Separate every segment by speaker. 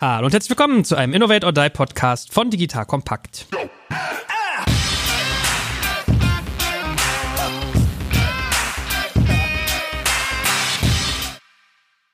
Speaker 1: Hallo und herzlich willkommen zu einem Innovate or Die Podcast von Digital Kompakt.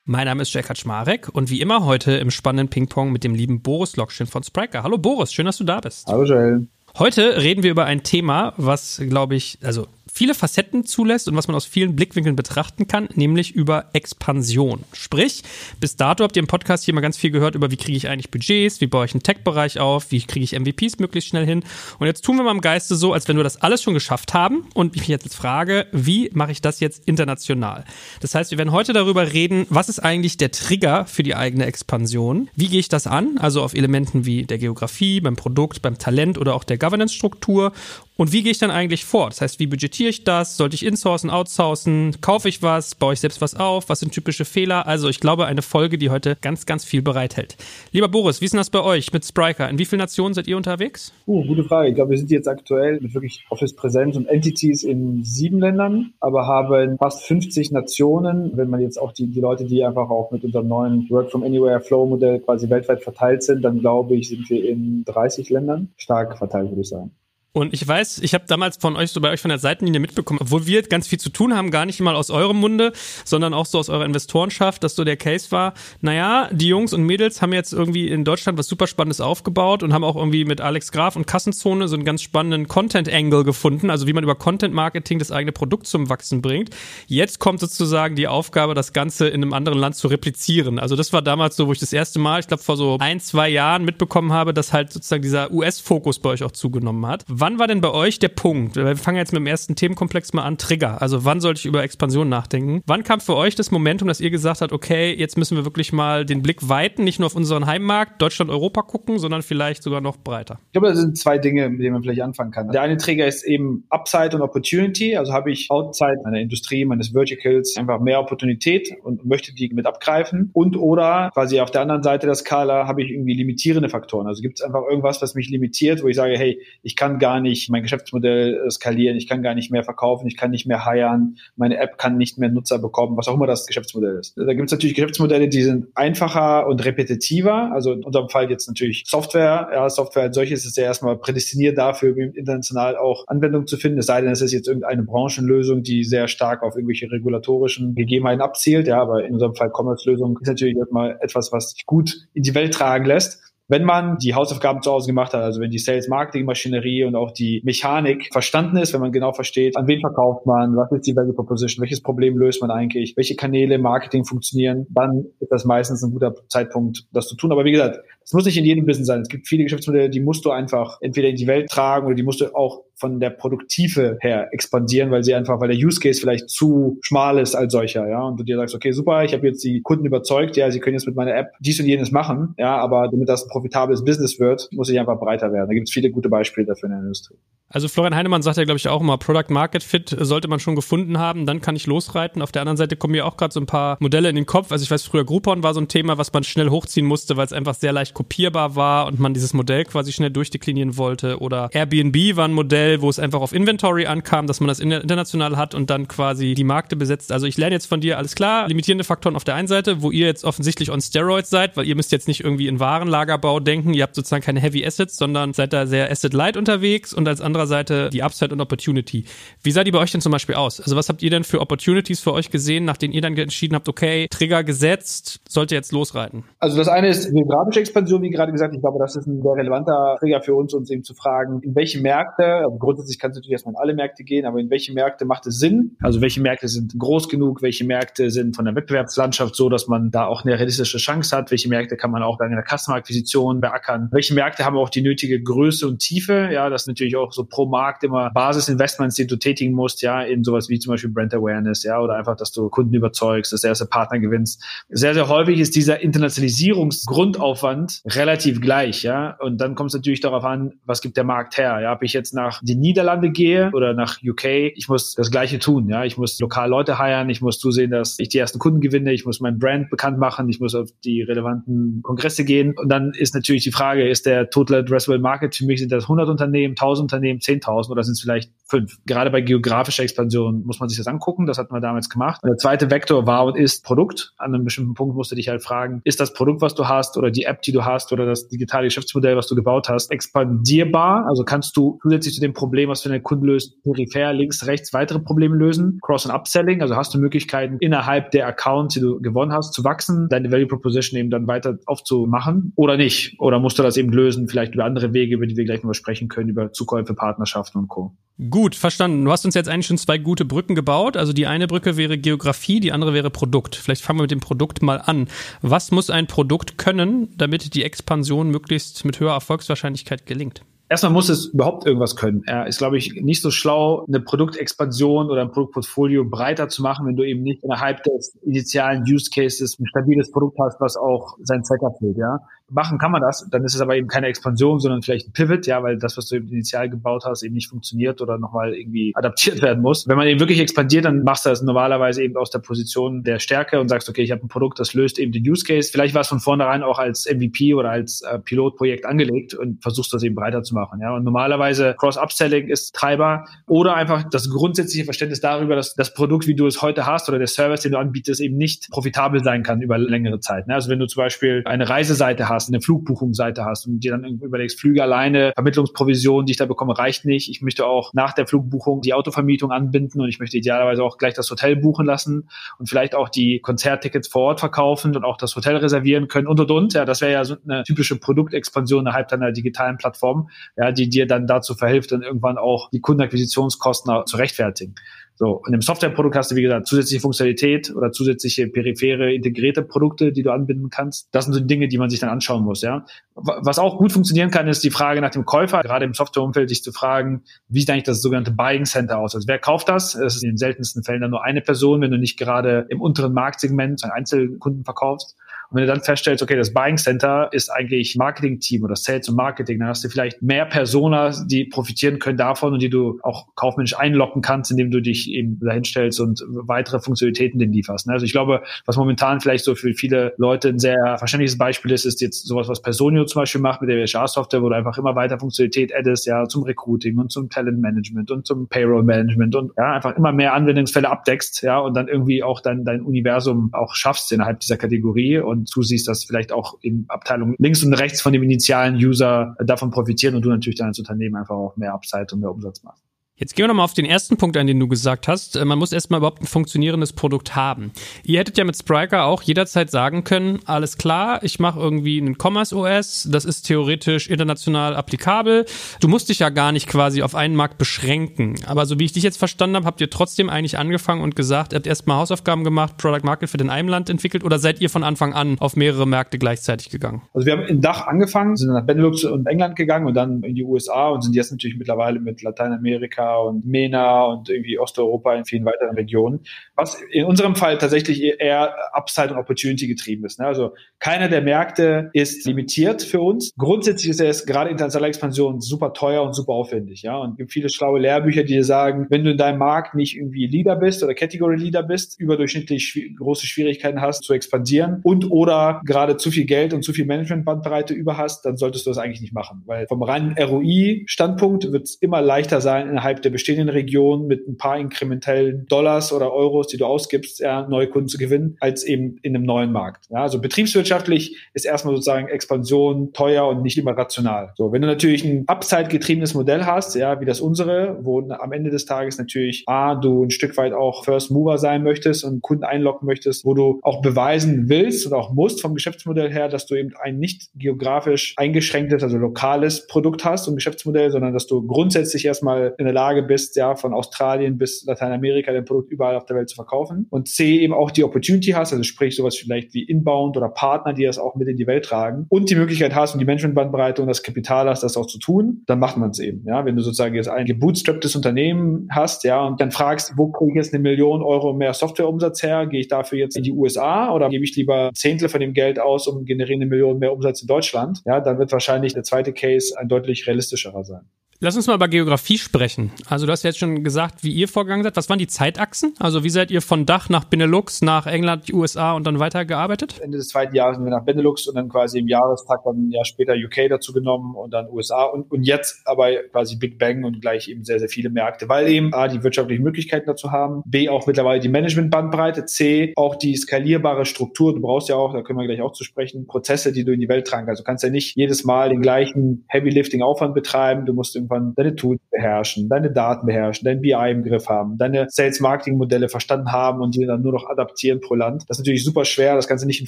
Speaker 1: Mein Name ist Jack Kaczmarek und wie immer heute im spannenden Ping-Pong mit dem lieben Boris Lokschin von Spriker. Hallo Boris, schön, dass du da bist.
Speaker 2: Hallo Joel.
Speaker 1: Heute reden wir über ein Thema, was, glaube ich, also viele Facetten zulässt und was man aus vielen Blickwinkeln betrachten kann, nämlich über Expansion. Sprich, bis dato habt ihr im Podcast hier mal ganz viel gehört über, wie kriege ich eigentlich Budgets, wie baue ich einen Tech-Bereich auf, wie kriege ich MVPs möglichst schnell hin. Und jetzt tun wir mal im Geiste so, als wenn wir das alles schon geschafft haben und ich mich jetzt frage, wie mache ich das jetzt international? Das heißt, wir werden heute darüber reden, was ist eigentlich der Trigger für die eigene Expansion? Wie gehe ich das an? Also auf Elementen wie der Geografie, beim Produkt, beim Talent oder auch der Governance-Struktur und wie gehe ich dann eigentlich vor? Das heißt, wie budgetiere ich das? Sollte ich insourcen, outsourcen? Kaufe ich was? Baue ich selbst was auf? Was sind typische Fehler? Also ich glaube, eine Folge, die heute ganz, ganz viel bereithält. Lieber Boris, wie ist denn das bei euch mit Spriker? In wie vielen Nationen seid ihr unterwegs?
Speaker 2: Uh, gute Frage. Ich glaube, wir sind jetzt aktuell mit wirklich Office-Präsenz und Entities in sieben Ländern, aber haben fast 50 Nationen. Wenn man jetzt auch die, die Leute, die einfach auch mit unserem neuen Work from Anywhere Flow Modell quasi weltweit verteilt sind, dann glaube ich, sind wir in 30 Ländern. Stark verteilt, würde ich sagen.
Speaker 1: Und ich weiß, ich habe damals von euch so bei euch von der Seitenlinie mitbekommen, obwohl wir ganz viel zu tun haben, gar nicht mal aus eurem Munde, sondern auch so aus eurer Investorenschaft, dass so der Case war, naja, die Jungs und Mädels haben jetzt irgendwie in Deutschland was super Spannendes aufgebaut und haben auch irgendwie mit Alex Graf und Kassenzone so einen ganz spannenden Content-Angle gefunden, also wie man über Content-Marketing das eigene Produkt zum Wachsen bringt. Jetzt kommt sozusagen die Aufgabe, das Ganze in einem anderen Land zu replizieren. Also das war damals so, wo ich das erste Mal, ich glaube vor so ein, zwei Jahren mitbekommen habe, dass halt sozusagen dieser US-Fokus bei euch auch zugenommen hat wann war denn bei euch der Punkt? Wir fangen jetzt mit dem ersten Themenkomplex mal an, Trigger. Also wann sollte ich über Expansion nachdenken? Wann kam für euch das Momentum, dass ihr gesagt habt, okay, jetzt müssen wir wirklich mal den Blick weiten, nicht nur auf unseren Heimmarkt, Deutschland, Europa gucken, sondern vielleicht sogar noch breiter?
Speaker 2: Ich glaube, das sind zwei Dinge, mit denen man vielleicht anfangen kann. Der eine Trigger ist eben Upside und Opportunity. Also habe ich outside meiner Industrie, meines Verticals einfach mehr Opportunität und möchte die mit abgreifen. Und oder quasi auf der anderen Seite der Skala habe ich irgendwie limitierende Faktoren. Also gibt es einfach irgendwas, was mich limitiert, wo ich sage, hey, ich kann gar gar nicht mein Geschäftsmodell äh, skalieren, ich kann gar nicht mehr verkaufen, ich kann nicht mehr hiren, meine App kann nicht mehr Nutzer bekommen, was auch immer das Geschäftsmodell ist. Da gibt es natürlich Geschäftsmodelle, die sind einfacher und repetitiver. Also in unserem Fall jetzt natürlich Software. Ja, Software als solches ist ja erstmal prädestiniert dafür, international auch Anwendung zu finden. Es sei denn, es ist jetzt irgendeine Branchenlösung, die sehr stark auf irgendwelche regulatorischen Gegebenheiten abzielt. Ja, aber in unserem Fall Commerce-Lösung ist natürlich erstmal etwas, was sich gut in die Welt tragen lässt wenn man die Hausaufgaben zu Hause gemacht hat, also wenn die Sales-Marketing-Maschinerie und auch die Mechanik verstanden ist, wenn man genau versteht, an wen verkauft man, was ist die Value Proposition, welches Problem löst man eigentlich, welche Kanäle Marketing funktionieren, dann ist das meistens ein guter Zeitpunkt, das zu tun. Aber wie gesagt, es muss nicht in jedem Business sein. Es gibt viele Geschäftsmodelle, die musst du einfach entweder in die Welt tragen oder die musst du auch von der Produktive her expandieren, weil sie einfach, weil der Use Case vielleicht zu schmal ist als solcher, ja. Und du dir sagst, okay, super, ich habe jetzt die Kunden überzeugt, ja, sie können jetzt mit meiner App dies und jenes machen, ja, aber damit das ein profitables Business wird, muss ich einfach breiter werden. Da gibt es viele gute Beispiele dafür in der Industrie.
Speaker 1: Also Florian Heinemann sagt ja, glaube ich, auch immer, Product Market Fit sollte man schon gefunden haben, dann kann ich losreiten. Auf der anderen Seite kommen mir auch gerade so ein paar Modelle in den Kopf. Also ich weiß, früher Groupon war so ein Thema, was man schnell hochziehen musste, weil es einfach sehr leicht kopierbar war und man dieses Modell quasi schnell durchdeklinieren wollte. Oder Airbnb war ein Modell, wo es einfach auf Inventory ankam, dass man das international hat und dann quasi die Markte besetzt. Also ich lerne jetzt von dir, alles klar, limitierende Faktoren auf der einen Seite, wo ihr jetzt offensichtlich on Steroids seid, weil ihr müsst jetzt nicht irgendwie in Warenlagerbau denken, ihr habt sozusagen keine Heavy Assets, sondern seid da sehr Asset-Light unterwegs und als anderer Seite die Upside und Opportunity. Wie sah die bei euch denn zum Beispiel aus? Also was habt ihr denn für Opportunities für euch gesehen, nachdem ihr dann entschieden habt, okay, Trigger gesetzt, sollte jetzt losreiten?
Speaker 2: Also das eine ist geografische Expansion, wie gerade gesagt. Ich glaube, das ist ein sehr relevanter Trigger für uns, uns eben zu fragen, in welche Märkte, also grundsätzlich kannst du natürlich erstmal in alle Märkte gehen, aber in welche Märkte macht es Sinn? Also welche Märkte sind groß genug? Welche Märkte sind von der Wettbewerbslandschaft so, dass man da auch eine realistische Chance hat? Welche Märkte kann man auch bei einer Customer-Akquisition beackern? Welche Märkte haben auch die nötige Größe und Tiefe? Ja, das natürlich auch so pro Markt immer Basisinvestments, die du tätigen musst, ja, in sowas wie zum Beispiel Brand Awareness, ja, oder einfach, dass du Kunden überzeugst, dass der erste Partner gewinnst. Sehr, sehr häufig ist dieser Internationalisierungsgrundaufwand relativ gleich, ja. Und dann kommt es natürlich darauf an, was gibt der Markt her? Ja, habe ich jetzt nach die Niederlande gehe oder nach UK, ich muss das Gleiche tun. Ja, ich muss lokal Leute heiren, ich muss zusehen, dass ich die ersten Kunden gewinne, ich muss mein Brand bekannt machen, ich muss auf die relevanten Kongresse gehen. Und dann ist natürlich die Frage, ist der Total Addressable Market für mich, sind das 100 Unternehmen, 1000 Unternehmen, 10.000 oder sind es vielleicht fünf? Gerade bei geografischer Expansion muss man sich das angucken. Das hat man damals gemacht. Und der zweite Vektor war und ist Produkt. An einem bestimmten Punkt musst du dich halt fragen, ist das Produkt, was du hast oder die App, die du hast oder das digitale Geschäftsmodell, was du gebaut hast, expandierbar? Also kannst du zusätzlich zu dem Problem, was für deinen Kunden löst, peripher links, rechts weitere Probleme lösen? Cross- und Upselling. Also hast du Möglichkeiten innerhalb der Accounts, die du gewonnen hast, zu wachsen, deine Value Proposition eben dann weiter aufzumachen oder nicht? Oder musst du das eben lösen, vielleicht über andere Wege, über die wir gleich noch sprechen können, über Zukäufe, Partnerschaften und Co.
Speaker 1: Gut, verstanden. Du hast uns jetzt eigentlich schon zwei gute Brücken gebaut. Also die eine Brücke wäre Geografie, die andere wäre Produkt. Vielleicht fangen wir mit dem Produkt mal an. Was muss ein Produkt können, damit die Expansion möglichst mit höherer Erfolgswahrscheinlichkeit gelingt?
Speaker 2: Erstmal muss es überhaupt irgendwas können. Er ist, glaube ich, nicht so schlau, eine Produktexpansion oder ein Produktportfolio breiter zu machen, wenn du eben nicht innerhalb des initialen Use Cases ein stabiles Produkt hast, was auch seinen Zweck erfüllt. Ja, machen kann man das, dann ist es aber eben keine Expansion, sondern vielleicht ein Pivot, ja, weil das, was du initial gebaut hast, eben nicht funktioniert oder nochmal irgendwie adaptiert werden muss. Wenn man eben wirklich expandiert, dann machst du das normalerweise eben aus der Position der Stärke und sagst, okay, ich habe ein Produkt, das löst eben den Use Case. Vielleicht war es von vornherein auch als MVP oder als äh, Pilotprojekt angelegt und versuchst das eben breiter zu machen, ja. Und normalerweise Cross-Upselling ist Treiber oder einfach das grundsätzliche Verständnis darüber, dass das Produkt, wie du es heute hast oder der Service, den du anbietest, eben nicht profitabel sein kann über längere Zeit. Ne? Also wenn du zum Beispiel eine Reiseseite hast, hast, eine Flugbuchungsseite hast und dir dann überlegst, Flüge alleine, Vermittlungsprovision, die ich da bekomme, reicht nicht. Ich möchte auch nach der Flugbuchung die Autovermietung anbinden und ich möchte idealerweise auch gleich das Hotel buchen lassen und vielleicht auch die Konzerttickets vor Ort verkaufen und auch das Hotel reservieren können und und und. Ja, das wäre ja so eine typische Produktexpansion innerhalb deiner digitalen Plattform, ja, die dir dann dazu verhilft, dann irgendwann auch die Kundenakquisitionskosten zu rechtfertigen. So, und im Softwareprodukt hast du, wie gesagt, zusätzliche Funktionalität oder zusätzliche periphere integrierte Produkte, die du anbinden kannst. Das sind so Dinge, die man sich dann anschauen muss, ja. Was auch gut funktionieren kann, ist die Frage nach dem Käufer, gerade im Softwareumfeld, sich zu fragen, wie sieht eigentlich das sogenannte Buying Center aus? Also wer kauft das? Es ist in den seltensten Fällen dann nur eine Person, wenn du nicht gerade im unteren Marktsegment einen Einzelkunden verkaufst. Und wenn du dann feststellst, okay, das Buying Center ist eigentlich Marketing-Team oder Sales und Marketing, dann hast du vielleicht mehr Personas, die profitieren können davon und die du auch kaufmännisch einlocken kannst, indem du dich eben dahinstellst und weitere Funktionalitäten denen lieferst. Ne? Also ich glaube, was momentan vielleicht so für viele Leute ein sehr verständliches Beispiel ist, ist jetzt sowas, was Personio zum Beispiel macht mit der HR-Software, wo du einfach immer weiter Funktionalität addest, ja, zum Recruiting und zum Talent-Management und zum Payroll-Management und ja, einfach immer mehr Anwendungsfälle abdeckst, ja, und dann irgendwie auch dein, dein Universum auch schaffst innerhalb dieser Kategorie und und zusiehst, dass vielleicht auch in Abteilungen links und rechts von dem initialen User davon profitieren und du natürlich dann als Unternehmen einfach auch mehr Upside und mehr Umsatz machst.
Speaker 1: Jetzt gehen wir nochmal auf den ersten Punkt ein, den du gesagt hast. Äh, man muss erstmal überhaupt ein funktionierendes Produkt haben. Ihr hättet ja mit Spriker auch jederzeit sagen können, alles klar, ich mache irgendwie einen Commerce OS, das ist theoretisch international applikabel. Du musst dich ja gar nicht quasi auf einen Markt beschränken. Aber so wie ich dich jetzt verstanden habe, habt ihr trotzdem eigentlich angefangen und gesagt, ihr habt erstmal Hausaufgaben gemacht, Product Market Fit in einem Land entwickelt oder seid ihr von Anfang an auf mehrere Märkte gleichzeitig gegangen?
Speaker 2: Also wir haben in Dach angefangen, sind nach Benelux und England gegangen und dann in die USA und sind jetzt natürlich mittlerweile mit Lateinamerika und MENA und irgendwie Osteuropa in vielen weiteren Regionen. Was in unserem Fall tatsächlich eher Upside und Opportunity getrieben ist. Ne? Also keiner der Märkte ist limitiert für uns. Grundsätzlich ist es gerade internationale Expansion super teuer und super aufwendig. Ja, und es gibt viele schlaue Lehrbücher, die dir sagen, wenn du in deinem Markt nicht irgendwie Leader bist oder Category Leader bist, überdurchschnittlich schw große Schwierigkeiten hast zu expandieren und oder gerade zu viel Geld und zu viel Managementbandbreite über hast, dann solltest du das eigentlich nicht machen. Weil vom reinen ROI-Standpunkt wird es immer leichter sein, innerhalb der bestehenden Region mit ein paar inkrementellen Dollars oder Euros, die du ausgibst, ja, neue Kunden zu gewinnen, als eben in einem neuen Markt. Ja, also betriebswirtschaftlich ist erstmal sozusagen Expansion teuer und nicht immer rational. So, wenn du natürlich ein Upside-getriebenes Modell hast, ja, wie das unsere, wo am Ende des Tages natürlich A, du ein Stück weit auch First Mover sein möchtest und Kunden einlocken möchtest, wo du auch beweisen willst und auch musst vom Geschäftsmodell her, dass du eben ein nicht geografisch eingeschränktes, also lokales Produkt hast und Geschäftsmodell, sondern dass du grundsätzlich erstmal in der Lage bist, bist, ja, von Australien bis Lateinamerika dein Produkt überall auf der Welt zu verkaufen. Und C, eben auch die Opportunity hast, also sprich sowas vielleicht wie Inbound oder Partner, die das auch mit in die Welt tragen und die Möglichkeit hast und die Managementbandbreite und das Kapital hast, das auch zu tun, dann macht man es eben. Ja, wenn du sozusagen jetzt ein gebootstrapptes Unternehmen hast, ja, und dann fragst, wo kriege ich jetzt eine Million Euro mehr Softwareumsatz her? Gehe ich dafür jetzt in die USA oder gebe ich lieber Zehntel von dem Geld aus und generiere eine Million mehr Umsatz in Deutschland? Ja, dann wird wahrscheinlich der zweite Case ein deutlich realistischerer sein.
Speaker 1: Lass uns mal über Geografie sprechen. Also du hast jetzt schon gesagt, wie ihr vorgegangen seid. Was waren die Zeitachsen? Also wie seid ihr von Dach nach Benelux, nach England, USA und dann weitergearbeitet?
Speaker 2: Ende des zweiten Jahres sind wir nach Benelux und dann quasi im Jahrestag dann ein Jahr später UK dazu genommen und dann USA und, und jetzt aber quasi Big Bang und gleich eben sehr, sehr viele Märkte, weil eben A, die wirtschaftlichen Möglichkeiten dazu haben, B, auch mittlerweile die Management-Bandbreite, C, auch die skalierbare Struktur. Du brauchst ja auch, da können wir gleich auch zu sprechen, Prozesse, die du in die Welt tragen kannst. Du kannst ja nicht jedes Mal den gleichen Heavy-Lifting-Aufwand betreiben. Du musst irgendwann deine Tools beherrschen, deine Daten beherrschen, dein BI im Griff haben, deine Sales-Marketing-Modelle verstanden haben und die dann nur noch adaptieren pro Land. Das ist natürlich super schwer. Das du nicht in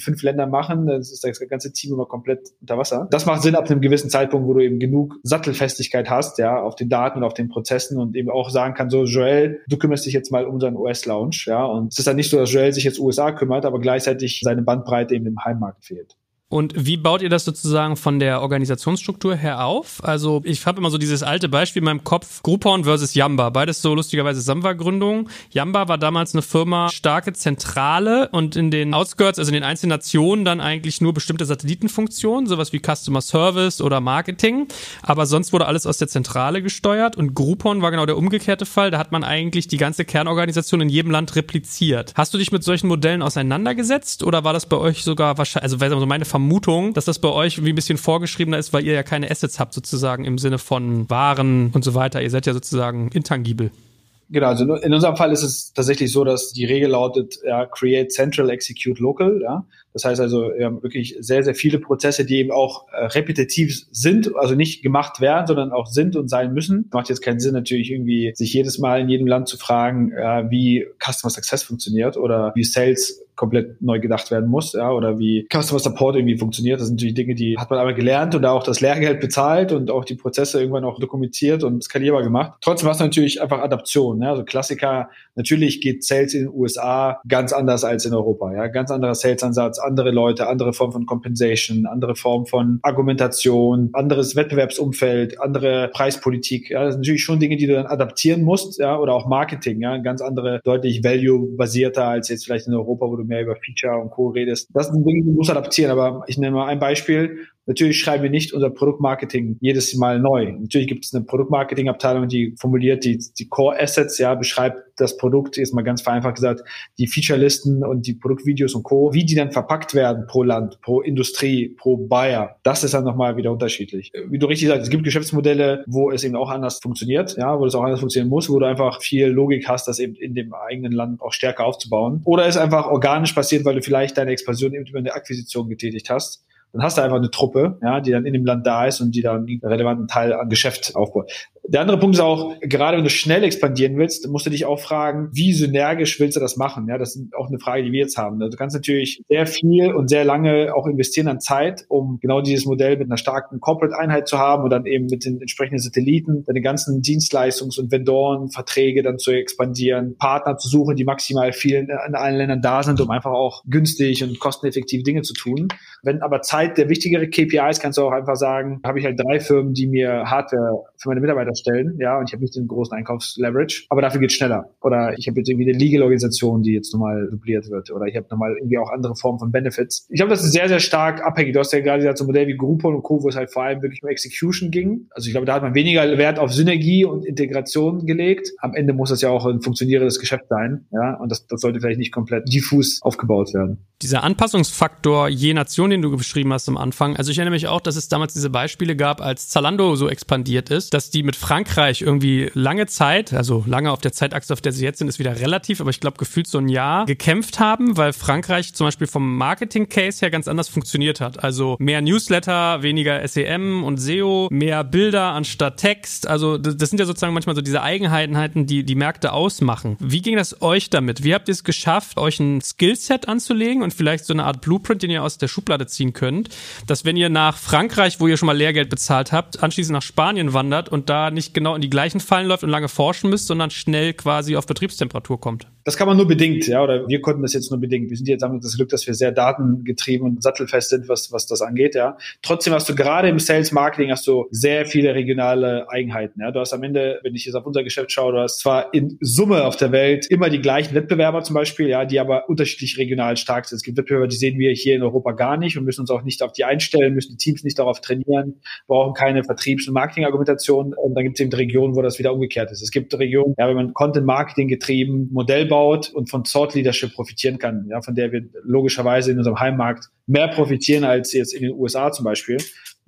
Speaker 2: fünf Ländern machen. Das ist das ganze Team immer komplett unter Wasser. Das macht Sinn ab einem gewissen Zeitpunkt, wo du eben genug Sattelfestigkeit hast, ja, auf den Daten und auf den Prozessen und eben auch sagen kann, so Joel, du kümmerst dich jetzt mal um unseren US-Lounge, ja. Und es ist dann nicht so, dass Joel sich jetzt USA kümmert, aber gleichzeitig seine Bandbreite eben im Heimmarkt fehlt.
Speaker 1: Und wie baut ihr das sozusagen von der Organisationsstruktur her auf? Also ich habe immer so dieses alte Beispiel in meinem Kopf, Groupon versus Yamba. Beides so lustigerweise Samba-Gründungen. Yamba war damals eine Firma, starke Zentrale und in den Outskirts, also in den einzelnen Nationen dann eigentlich nur bestimmte Satellitenfunktionen, sowas wie Customer Service oder Marketing. Aber sonst wurde alles aus der Zentrale gesteuert und Groupon war genau der umgekehrte Fall. Da hat man eigentlich die ganze Kernorganisation in jedem Land repliziert. Hast du dich mit solchen Modellen auseinandergesetzt oder war das bei euch sogar wahrscheinlich, also meine Vermutung, dass das bei euch wie ein bisschen vorgeschriebener ist, weil ihr ja keine Assets habt sozusagen im Sinne von Waren und so weiter. Ihr seid ja sozusagen intangibel.
Speaker 2: Genau, also in unserem Fall ist es tatsächlich so, dass die Regel lautet, ja, create central, execute local, ja. Das heißt also, wir haben wirklich sehr, sehr viele Prozesse, die eben auch äh, repetitiv sind, also nicht gemacht werden, sondern auch sind und sein müssen. Macht jetzt keinen Sinn, natürlich irgendwie sich jedes Mal in jedem Land zu fragen, äh, wie Customer Success funktioniert oder wie Sales komplett neu gedacht werden muss, ja, oder wie Customer Support irgendwie funktioniert. Das sind natürlich Dinge, die hat man aber gelernt und da auch das Lehrgeld bezahlt und auch die Prozesse irgendwann auch dokumentiert und skalierbar gemacht. Trotzdem hast du natürlich einfach Adaption, ja, also Klassiker. Natürlich geht Sales in den USA ganz anders als in Europa, ja, ganz anderer Sales-Ansatz, andere Leute, andere Form von Compensation, andere Form von Argumentation, anderes Wettbewerbsumfeld, andere Preispolitik, ja, das sind natürlich schon Dinge, die du dann adaptieren musst, ja, oder auch Marketing, ja, ganz andere, deutlich value-basierter als jetzt vielleicht in Europa, wo du mehr über Feature und Co. redest. Das sind Dinge, die du musst adaptieren. Aber ich nenne mal ein Beispiel. Natürlich schreiben wir nicht unser Produktmarketing jedes Mal neu. Natürlich gibt es eine Produktmarketing-Abteilung, die formuliert die, die Core Assets, ja, beschreibt das Produkt, jetzt mal ganz vereinfacht gesagt, die Featurelisten und die Produktvideos und Co., wie die dann verpackt werden pro Land, pro Industrie, pro Buyer. Das ist dann nochmal wieder unterschiedlich. Wie du richtig sagst, es gibt Geschäftsmodelle, wo es eben auch anders funktioniert, ja, wo es auch anders funktionieren muss, wo du einfach viel Logik hast, das eben in dem eigenen Land auch stärker aufzubauen. Oder es einfach organisch passiert, weil du vielleicht deine Expansion eben über eine Akquisition getätigt hast dann hast du einfach eine Truppe, ja, die dann in dem Land da ist und die dann einen relevanten Teil an Geschäft aufbaut. Der andere Punkt ist auch, gerade wenn du schnell expandieren willst, musst du dich auch fragen, wie synergisch willst du das machen? Ja, das ist auch eine Frage, die wir jetzt haben. Also du kannst natürlich sehr viel und sehr lange auch investieren an Zeit, um genau dieses Modell mit einer starken Corporate-Einheit zu haben und dann eben mit den entsprechenden Satelliten deine ganzen Dienstleistungs- und Vendoren-Verträge dann zu expandieren, Partner zu suchen, die maximal vielen in allen Ländern da sind, um einfach auch günstig und kosteneffektiv Dinge zu tun. Wenn aber Zeit der wichtigere KPI kannst du auch einfach sagen, habe ich halt drei Firmen, die mir Hardware für meine Mitarbeiter stellen, ja, und ich habe nicht den großen Einkaufsleverage, aber dafür geht schneller. Oder ich habe jetzt irgendwie eine Legal-Organisation, die jetzt nochmal dupliert wird. Oder ich habe nochmal irgendwie auch andere Formen von Benefits. Ich glaube, das ist sehr, sehr stark abhängig. Du hast ja gerade gesagt, so ein Modell wie Groupon und Co., wo es halt vor allem wirklich um Execution ging. Also ich glaube, da hat man weniger Wert auf Synergie und Integration gelegt. Am Ende muss das ja auch ein funktionierendes Geschäft sein, ja, und das, das sollte vielleicht nicht komplett diffus aufgebaut werden.
Speaker 1: Dieser Anpassungsfaktor je Nation, den du beschrieben hast am Anfang. Also ich erinnere mich auch, dass es damals diese Beispiele gab, als Zalando so expandiert ist, dass die mit Frankreich irgendwie lange Zeit, also lange auf der Zeitachse, auf der sie jetzt sind, ist wieder relativ, aber ich glaube gefühlt so ein Jahr gekämpft haben, weil Frankreich zum Beispiel vom Marketing-Case her ganz anders funktioniert hat. Also mehr Newsletter, weniger SEM und SEO, mehr Bilder anstatt Text. Also das, sind ja sozusagen manchmal so diese Eigenheiten, die die Märkte ausmachen. Wie ging das euch damit? Wie habt ihr es geschafft, euch ein Skillset anzulegen und vielleicht so eine Art Blueprint, den ihr aus der Schublade ziehen könnt, dass wenn ihr nach Frankreich, wo ihr schon mal Lehrgeld bezahlt habt, anschließend nach Spanien wandert und da nicht genau in die gleichen Fallen läuft und lange forschen müsst, sondern schnell quasi auf Betriebstemperatur kommt?
Speaker 2: Das kann man nur bedingt, ja, oder wir konnten das jetzt nur bedingt. Wir sind jetzt haben das Glück, dass wir sehr datengetrieben und sattelfest sind, was, was das angeht, ja. Trotzdem hast du gerade im Sales Marketing hast du sehr viele regionale Eigenheiten, ja. Du hast am Ende, wenn ich jetzt auf unser Geschäft schaue, du hast zwar in Summe auf der Welt immer die gleichen Wettbewerber zum Beispiel, ja, die aber unterschiedlich regional stark sind. Es gibt Wettbewerber, die sehen wir hier in Europa gar nicht und müssen uns auch nicht auf die einstellen, müssen die Teams nicht darauf trainieren, brauchen keine Vertriebs- und Marketingargumentation. Und dann gibt es eben Regionen, wo das wieder umgekehrt ist. Es gibt Regionen, ja, wenn man Content Marketing getrieben Modell baut und von Thought Leadership profitieren kann, ja, von der wir logischerweise in unserem Heimmarkt mehr profitieren als jetzt in den USA zum Beispiel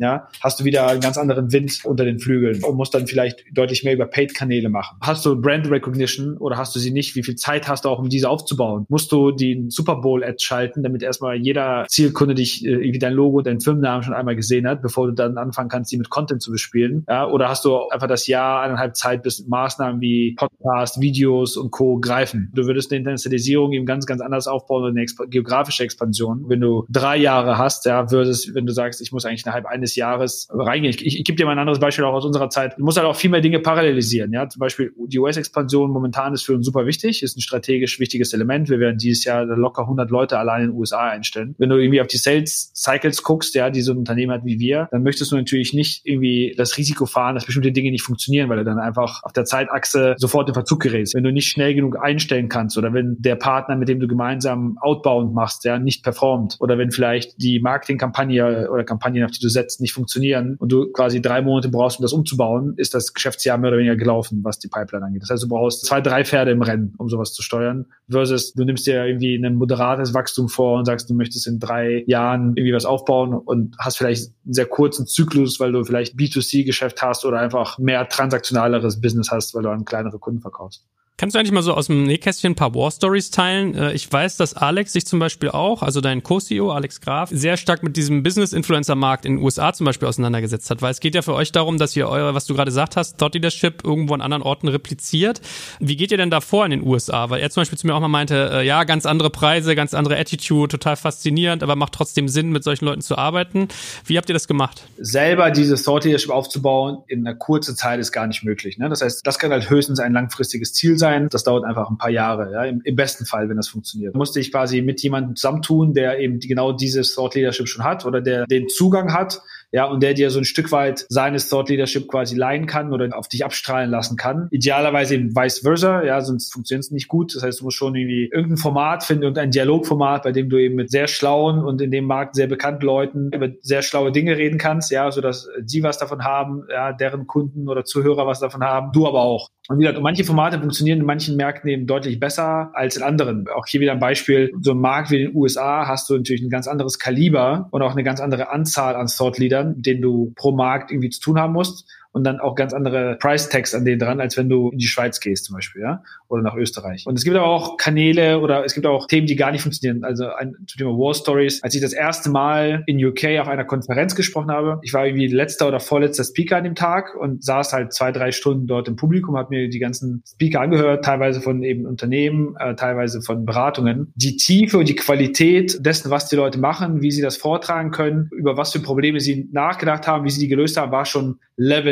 Speaker 2: ja, hast du wieder einen ganz anderen Wind unter den Flügeln und musst dann vielleicht deutlich mehr über Paid-Kanäle machen. Hast du Brand Recognition oder hast du sie nicht? Wie viel Zeit hast du auch, um diese aufzubauen? Musst du den Super Bowl-Ad schalten, damit erstmal jeder Zielkunde dich äh, irgendwie dein Logo und deinen Firmennamen schon einmal gesehen hat, bevor du dann anfangen kannst, die mit Content zu bespielen? Ja, oder hast du einfach das Jahr, eineinhalb Zeit, bis Maßnahmen wie Podcast, Videos und Co. greifen? Du würdest eine Internationalisierung eben ganz, ganz anders aufbauen eine exp geografische Expansion. Wenn du drei Jahre hast, ja, versus wenn du sagst, ich muss eigentlich innerhalb eines des Jahres reingehen. Ich, ich, ich gebe dir mal ein anderes Beispiel auch aus unserer Zeit. Du musst halt auch viel mehr Dinge parallelisieren. Ja, zum Beispiel die US-Expansion momentan ist für uns super wichtig, ist ein strategisch wichtiges Element. Wir werden dieses Jahr locker 100 Leute allein in den USA einstellen. Wenn du irgendwie auf die Sales Cycles guckst, ja, die so ein Unternehmen hat wie wir, dann möchtest du natürlich nicht irgendwie das Risiko fahren, dass bestimmte Dinge nicht funktionieren, weil du dann einfach auf der Zeitachse sofort in Verzug gerätst. Wenn du nicht schnell genug einstellen kannst oder wenn der Partner, mit dem du gemeinsam outbound machst, ja, nicht performt oder wenn vielleicht die Marketingkampagne oder Kampagnen, auf die du setzt, nicht funktionieren und du quasi drei Monate brauchst, um das umzubauen, ist das Geschäftsjahr mehr oder weniger gelaufen, was die Pipeline angeht. Das heißt, du brauchst zwei, drei Pferde im Rennen, um sowas zu steuern, versus du nimmst dir irgendwie ein moderates Wachstum vor und sagst, du möchtest in drei Jahren irgendwie was aufbauen und hast vielleicht einen sehr kurzen Zyklus, weil du vielleicht B2C-Geschäft hast oder einfach mehr transaktionaleres Business hast, weil du an kleinere Kunden verkaufst.
Speaker 1: Kannst du eigentlich mal so aus dem Nähkästchen ein paar War Stories teilen? Äh, ich weiß, dass Alex sich zum Beispiel auch, also dein Co-CEO Alex Graf, sehr stark mit diesem Business-Influencer-Markt in den USA zum Beispiel auseinandergesetzt hat, weil es geht ja für euch darum, dass ihr eure, was du gerade gesagt hast, Thought Leadership irgendwo an anderen Orten repliziert. Wie geht ihr denn da vor in den USA? Weil er zum Beispiel zu mir auch mal meinte, äh, ja, ganz andere Preise, ganz andere Attitude, total faszinierend, aber macht trotzdem Sinn, mit solchen Leuten zu arbeiten. Wie habt ihr das gemacht?
Speaker 2: Selber dieses Thought Leadership aufzubauen in einer kurzen Zeit ist gar nicht möglich. Ne? Das heißt, das kann halt höchstens ein langfristiges Ziel sein sein. Das dauert einfach ein paar Jahre, ja, im, im besten Fall, wenn das funktioniert. Da musste ich quasi mit jemandem zusammentun, der eben genau dieses Thought Leadership schon hat oder der den Zugang hat ja, und der dir so ein Stück weit seines Thought Leadership quasi leihen kann oder auf dich abstrahlen lassen kann. Idealerweise eben vice versa, ja, sonst funktioniert es nicht gut. Das heißt, du musst schon irgendwie irgendein Format finden, irgendein Dialogformat, bei dem du eben mit sehr schlauen und in dem Markt sehr bekannten Leuten über sehr schlaue Dinge reden kannst, ja, so dass sie was davon haben, ja, deren Kunden oder Zuhörer was davon haben, du aber auch. Und wie gesagt, manche Formate funktionieren in manchen Märkten eben deutlich besser als in anderen. Auch hier wieder ein Beispiel, so ein Markt wie den USA hast du natürlich ein ganz anderes Kaliber und auch eine ganz andere Anzahl an Thought Anbietern, mit denen du pro Markt irgendwie zu tun haben musst und dann auch ganz andere Price Tags an denen dran, als wenn du in die Schweiz gehst zum Beispiel, ja, oder nach Österreich. Und es gibt aber auch Kanäle oder es gibt auch Themen, die gar nicht funktionieren. Also ein, zum Thema War Stories. Als ich das erste Mal in UK auf einer Konferenz gesprochen habe, ich war irgendwie letzter oder vorletzter Speaker an dem Tag und saß halt zwei, drei Stunden dort im Publikum, habe mir die ganzen Speaker angehört, teilweise von eben Unternehmen, äh, teilweise von Beratungen. Die Tiefe und die Qualität dessen, was die Leute machen, wie sie das vortragen können, über was für Probleme sie nachgedacht haben, wie sie die gelöst haben, war schon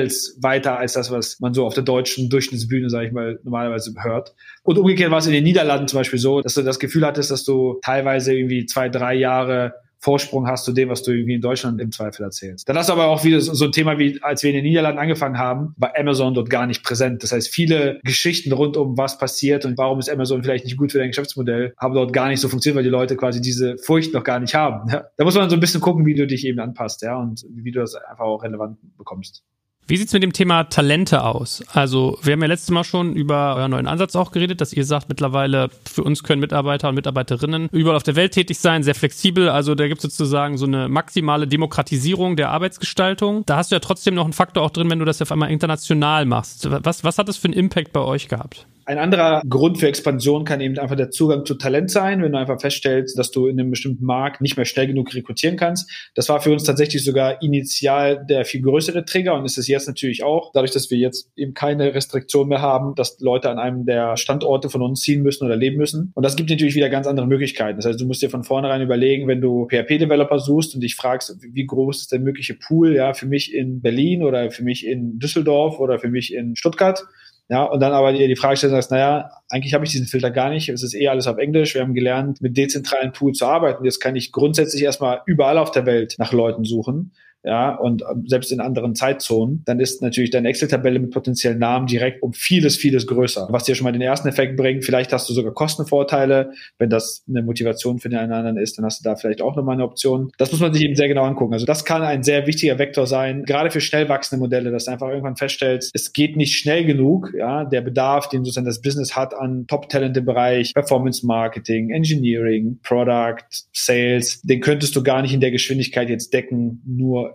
Speaker 2: Levels weiter als das, was man so auf der deutschen Durchschnittsbühne, sage ich mal, normalerweise hört. Und umgekehrt war es in den Niederlanden zum Beispiel so, dass du das Gefühl hattest, dass du teilweise irgendwie zwei, drei Jahre Vorsprung hast zu dem, was du irgendwie in Deutschland im Zweifel erzählst. Dann hast du aber auch wieder so ein Thema wie, als wir in den Niederlanden angefangen haben, war Amazon dort gar nicht präsent. Das heißt, viele Geschichten rund um was passiert und warum ist Amazon vielleicht nicht gut für dein Geschäftsmodell, haben dort gar nicht so funktioniert, weil die Leute quasi diese Furcht noch gar nicht haben. Da muss man so ein bisschen gucken, wie du dich eben anpasst, ja, und wie du das einfach auch relevant bekommst.
Speaker 1: Wie sieht's mit dem Thema Talente aus? Also, wir haben ja letztes Mal schon über euren neuen Ansatz auch geredet, dass ihr sagt, mittlerweile für uns können Mitarbeiter und Mitarbeiterinnen überall auf der Welt tätig sein, sehr flexibel. Also, da gibt's sozusagen so eine maximale Demokratisierung der Arbeitsgestaltung. Da hast du ja trotzdem noch einen Faktor auch drin, wenn du das auf einmal international machst. Was, was hat das für einen Impact bei euch gehabt?
Speaker 2: Ein anderer Grund für Expansion kann eben einfach der Zugang zu Talent sein, wenn du einfach feststellst, dass du in einem bestimmten Markt nicht mehr schnell genug rekrutieren kannst. Das war für uns tatsächlich sogar initial der viel größere Trigger und ist es jetzt natürlich auch, dadurch, dass wir jetzt eben keine Restriktion mehr haben, dass Leute an einem der Standorte von uns ziehen müssen oder leben müssen. Und das gibt natürlich wieder ganz andere Möglichkeiten. Das heißt, du musst dir von vornherein überlegen, wenn du PHP-Developer suchst und dich fragst, wie groß ist der mögliche Pool, ja, für mich in Berlin oder für mich in Düsseldorf oder für mich in Stuttgart, Ja, und dann aber dir die Frage stellen, sagst, naja, eigentlich habe ich diesen Filter gar nicht. Es ist eh alles auf Englisch. Wir haben gelernt, mit dezentralen Tools zu arbeiten. Jetzt kann ich grundsätzlich erstmal überall auf der Welt nach Leuten suchen ja, und ähm, selbst in anderen Zeitzonen, dann ist natürlich deine Excel-Tabelle mit potenziellen Namen direkt um vieles, vieles größer. Was dir schon mal den ersten Effekt bringt, vielleicht hast du sogar Kostenvorteile. Wenn das eine Motivation für den einen anderen ist, dann hast du da vielleicht auch nochmal eine Option. Das muss man sich eben sehr genau angucken. Also das kann ein sehr wichtiger Vektor sein, gerade für schnell wachsende Modelle, dass du einfach irgendwann feststellst, es geht nicht schnell genug, ja, der Bedarf, den sozusagen das Business hat an Top-Talent im Bereich Performance Marketing, Engineering, Product, Sales, den könntest du gar nicht in der Geschwindigkeit jetzt decken,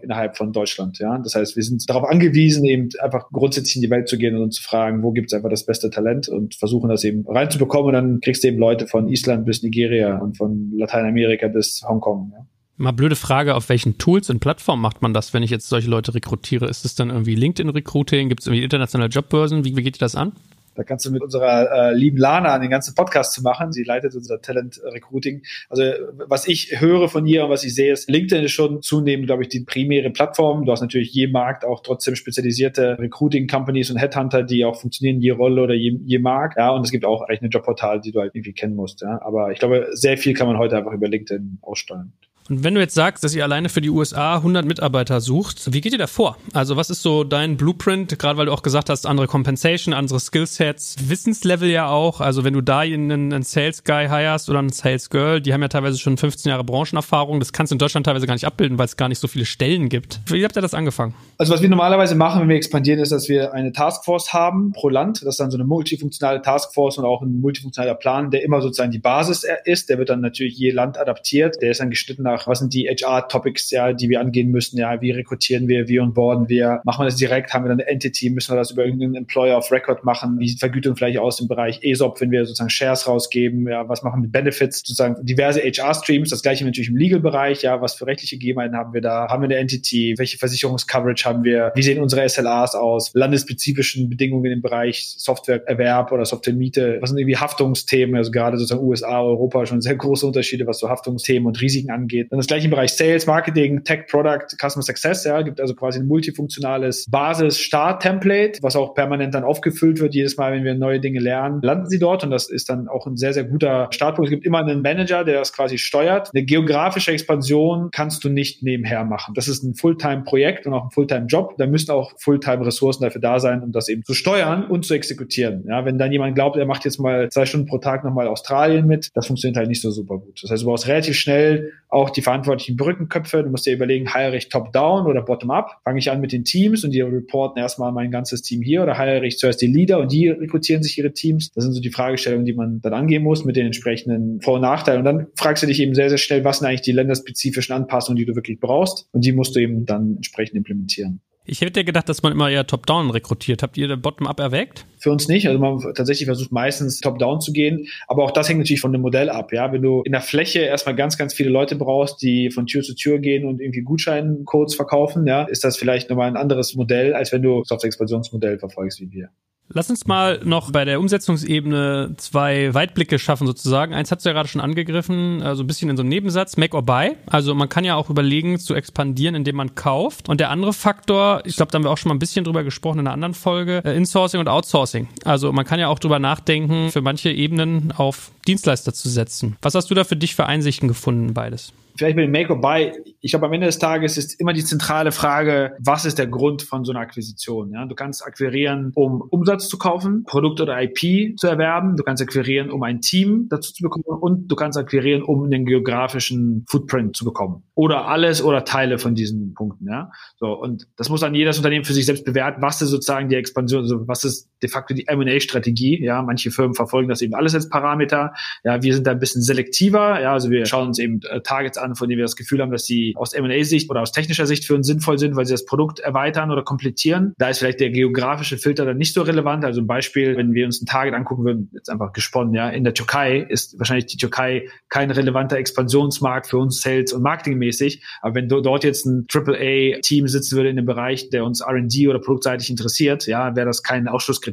Speaker 2: innerhalb von Deutschland. Ja, das heißt, wir sind darauf angewiesen, eben einfach grundsätzlich in die Welt zu gehen und zu fragen, wo gibt es einfach das beste Talent und versuchen das eben reinzubekommen. Und dann kriegst du eben Leute von Island bis Nigeria und von Lateinamerika bis Hongkong. Ja.
Speaker 1: Mal blöde Frage, auf welchen Tools und Plattformen macht man das, wenn ich jetzt solche Leute rekrutiere? Ist es dann irgendwie LinkedIn-Recruiting? Gibt es irgendwie internationale Jobbörsen? Wie, wie geht ihr das an?
Speaker 2: Da kannst du mit unserer äh, lieben Lana den ganzen Podcast zu machen. Sie leitet unser Talent Recruiting. Also was ich höre von ihr und was ich sehe, ist, LinkedIn ist schon zunehmend, glaube ich, die primäre Plattform. Du hast natürlich je Markt auch trotzdem spezialisierte Recruiting-Companies und Headhunter, die auch funktionieren, je Rolle oder je, je Markt. Ja, und es gibt auch eigentlich eine Jobportal, die du halt irgendwie kennen musst. Ja. Aber ich glaube, sehr viel kann man heute einfach über LinkedIn aussteuern.
Speaker 1: Und wenn du jetzt sagst, dass ihr alleine für die USA 100 Mitarbeiter sucht, wie geht ihr da vor? Also was ist so dein Blueprint, gerade weil du auch gesagt hast, andere Compensation, andere Skillsets, Wissenslevel ja auch. Also wenn du da einen, einen Sales Guy hirest oder einen Sales Girl, die haben ja teilweise schon 15 Jahre Branchenerfahrung. Das kannst du in Deutschland teilweise gar nicht abbilden, weil es gar nicht so viele Stellen gibt. Wie habt ihr das angefangen?
Speaker 2: Also was wir normalerweise machen, wenn wir expandieren, ist, dass wir eine Taskforce haben pro Land. Das ist dann so eine multifunktionale Taskforce und auch ein multifunktionaler Plan, der immer sozusagen die Basis ist. Der wird dann natürlich je Land adaptiert. Der ist dann geschnitten nach, was sind die HR-Topics, ja, die wir angehen müssen, ja, wie rekrutieren wir, wie onboarden wir, machen wir das direkt, haben wir dann eine Entity, müssen wir das über irgendeinen Employer of Record machen, wie sieht Vergütung vielleicht aus im Bereich ESOP, wenn wir sozusagen Shares rausgeben, ja, was machen wir mit Benefits, sozusagen diverse HR-Streams, das gleiche natürlich im Legal-Bereich, ja, was für rechtliche Gegebenheiten haben wir da, haben wir eine Entity, welche Versicherungscoverage haben wir, wie sehen unsere SLAs aus, landesspezifischen Bedingungen im Bereich Softwareerwerb oder Softwaremiete, was sind irgendwie Haftungsthemen, also gerade sozusagen USA, Europa schon sehr große Unterschiede, was so Haftungsthemen und Risiken angeht. Dann das gleiche im Bereich Sales, Marketing, Tech, Product, Customer Success, ja, gibt also quasi ein multifunktionales Basis-Start-Template, was auch permanent dann aufgefüllt wird. Jedes Mal, wenn wir neue Dinge lernen, landen sie dort und das ist dann auch ein sehr, sehr guter Startpunkt. Es gibt immer einen Manager, der das quasi steuert. Eine geografische Expansion kannst du nicht nebenher machen. Das ist ein Fulltime-Projekt und auch ein Fulltime-Job. Da müssen auch Fulltime-Ressourcen dafür da sein, um das eben zu steuern und zu exekutieren. Ja, wenn dann jemand glaubt, er macht jetzt mal zwei Stunden pro Tag nochmal Australien mit, das funktioniert halt nicht so super gut. Das heißt, du brauchst relativ schnell auch die verantwortlichen Brückenköpfe. Du musst dir überlegen, heire ich top-down oder bottom-up? Fange ich an mit den Teams und die reporten erstmal mein ganzes Team hier oder heire ich zuerst die Leader und die rekrutieren sich ihre Teams? Das sind so die Fragestellungen, die man dann angehen muss mit den entsprechenden Vor- und Nachteilen. Und dann fragst du dich eben sehr, sehr schnell, was sind eigentlich die länderspezifischen Anpassungen, die du wirklich brauchst? Und die musst du eben dann entsprechend implementieren.
Speaker 1: Ich hätte ja gedacht, dass man immer eher Top-Down rekrutiert. Habt ihr Bottom-Up erwägt?
Speaker 2: Für uns nicht. Also man tatsächlich versucht meistens Top-Down zu gehen. Aber auch das hängt natürlich von dem Modell ab. Ja, wenn du in der Fläche erstmal ganz, ganz viele Leute brauchst, die von Tür zu Tür gehen und irgendwie Gutscheincodes verkaufen, ja, ist das vielleicht nochmal ein anderes Modell, als wenn du Software-Expansionsmodell verfolgst wie wir.
Speaker 1: Lass uns mal noch bei der Umsetzungsebene zwei Weitblicke schaffen sozusagen. Eins hast du ja gerade schon angegriffen, also ein bisschen in so einem Nebensatz, make or buy. Also man kann ja auch überlegen zu expandieren, indem man kauft. Und der andere Faktor, ich glaube, da haben wir auch schon mal ein bisschen drüber gesprochen in einer anderen Folge, äh, Insourcing und Outsourcing. Also man kann ja auch drüber nachdenken, für manche Ebenen auf Dienstleister zu setzen. Was hast du da für dich für Einsichten gefunden, beides?
Speaker 2: Vielleicht mit dem Make or Buy, ich glaube, am Ende des Tages ist immer die zentrale Frage, was ist der Grund von so einer Akquisition? Ja, du kannst akquirieren, um Umsatz zu kaufen, Produkt oder IP zu erwerben, du kannst akquirieren, um ein Team dazu zu bekommen und du kannst akquirieren, um einen geografischen Footprint zu bekommen. Oder alles oder Teile von diesen Punkten. Ja, so und das muss dann jedes Unternehmen für sich selbst bewerten, was ist sozusagen die Expansion, also was ist de facto die M&A-Strategie. Ja, manche Firmen verfolgen das eben alles als Parameter. Ja, wir sind da ein bisschen selektiver. Ja, also wir schauen uns eben äh, Targets an, von denen wir das Gefühl haben, dass sie aus M&A-Sicht oder aus technischer Sicht für uns sinnvoll sind, weil sie das Produkt erweitern oder komplettieren. Da ist vielleicht der geografische Filter dann nicht so relevant. Also ein Beispiel, wenn wir uns ein Target angucken würden, jetzt einfach gesponnen, ja, in der Türkei ist wahrscheinlich die Türkei kein relevanter Expansionsmarkt für uns Sales- und Marketingmäßig. Aber wenn dort jetzt ein AAA-Team sitzen würde in dem Bereich, der uns R&D oder produktseitig interessiert, ja, wäre das kein Ausschlusskriterium.